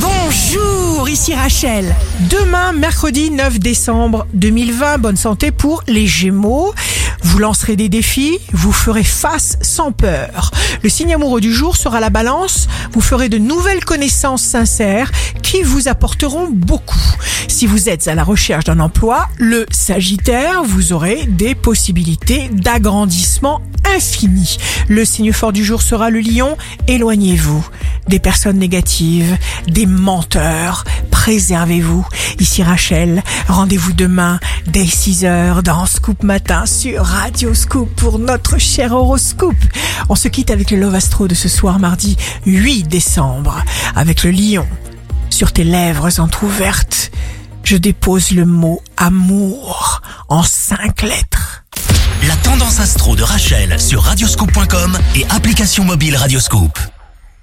Bonjour, ici Rachel. Demain, mercredi 9 décembre 2020, bonne santé pour les Gémeaux. Vous lancerez des défis, vous ferez face sans peur. Le signe amoureux du jour sera la balance. Vous ferez de nouvelles connaissances sincères qui vous apporteront beaucoup. Si vous êtes à la recherche d'un emploi, le Sagittaire, vous aurez des possibilités d'agrandissement infini. Le signe fort du jour sera le lion. Éloignez-vous des personnes négatives, des menteurs. Préservez-vous. Ici Rachel, rendez-vous demain dès 6h dans Scoop Matin sur Radio Scoop pour notre cher horoscope. On se quitte avec le Love Astro de ce soir mardi 8 décembre avec le lion. Sur tes lèvres entr'ouvertes, je dépose le mot amour en cinq lettres. La tendance astro de Rachel sur radioscope.com et application mobile Radioscope.